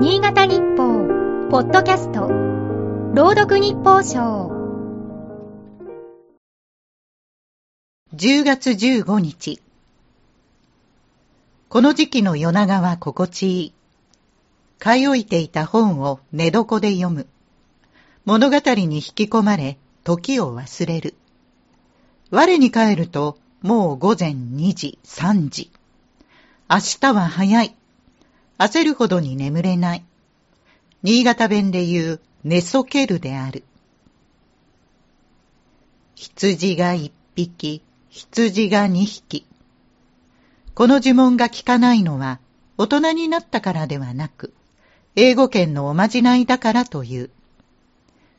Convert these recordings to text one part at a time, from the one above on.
新潟日報、ポッドキャスト、朗読日報賞。10月15日。この時期の夜長は心地いい。買い置いていた本を寝床で読む。物語に引き込まれ、時を忘れる。我に帰ると、もう午前2時、3時。明日は早い。焦るほどに眠れない。新潟弁で言う、寝そけるである。羊が一匹、羊が二匹。この呪文が効かないのは、大人になったからではなく、英語圏のおまじないだからという。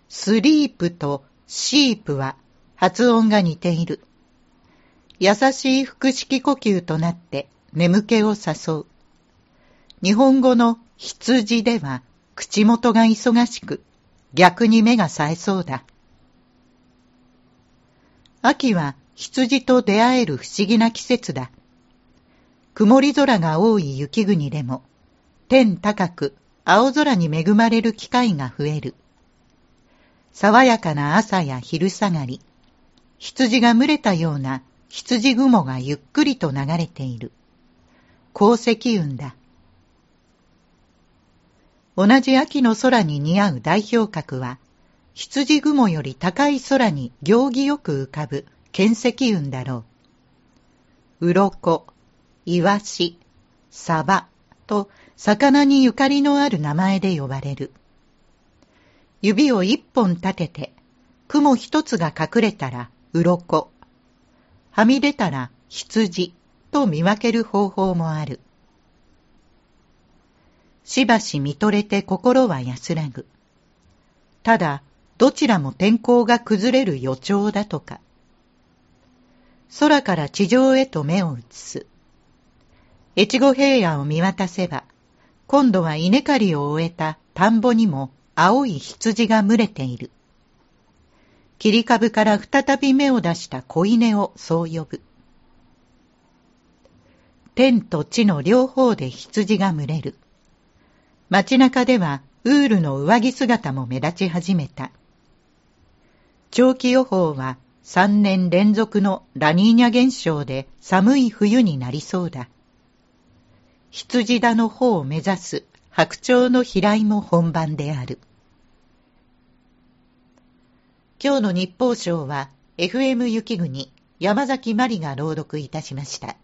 スリープとシープは発音が似ている。優しい腹式呼吸となって眠気を誘う。日本語の羊では口元が忙しく、逆に目が冴えそうだ。秋は羊と出会える不思議な季節だ。曇り空が多い雪国でも、天高く青空に恵まれる機会が増える。爽やかな朝や昼下がり、羊が群れたような羊雲がゆっくりと流れている。鉱石雲だ。同じ秋の空に似合う代表格は、羊雲より高い空に行儀よく浮かぶ剣石雲だろう。鱗、イワシ、サバと魚にゆかりのある名前で呼ばれる。指を一本立てて、雲一つが隠れたら鱗、はみ出たら羊と見分ける方法もある。しばし見とれて心は安らぐ。ただ、どちらも天候が崩れる予兆だとか。空から地上へと目を移す。越後平野を見渡せば、今度は稲刈りを終えた田んぼにも青い羊が群れている。切り株から再び芽を出した子稲をそう呼ぶ。天と地の両方で羊が群れる。街中ではウールの上着姿も目立ち始めた。長期予報は3年連続のラニーニャ現象で寒い冬になりそうだ。羊田の方を目指す白鳥の飛来も本番である。今日の日報賞は FM 雪国山崎まりが朗読いたしました。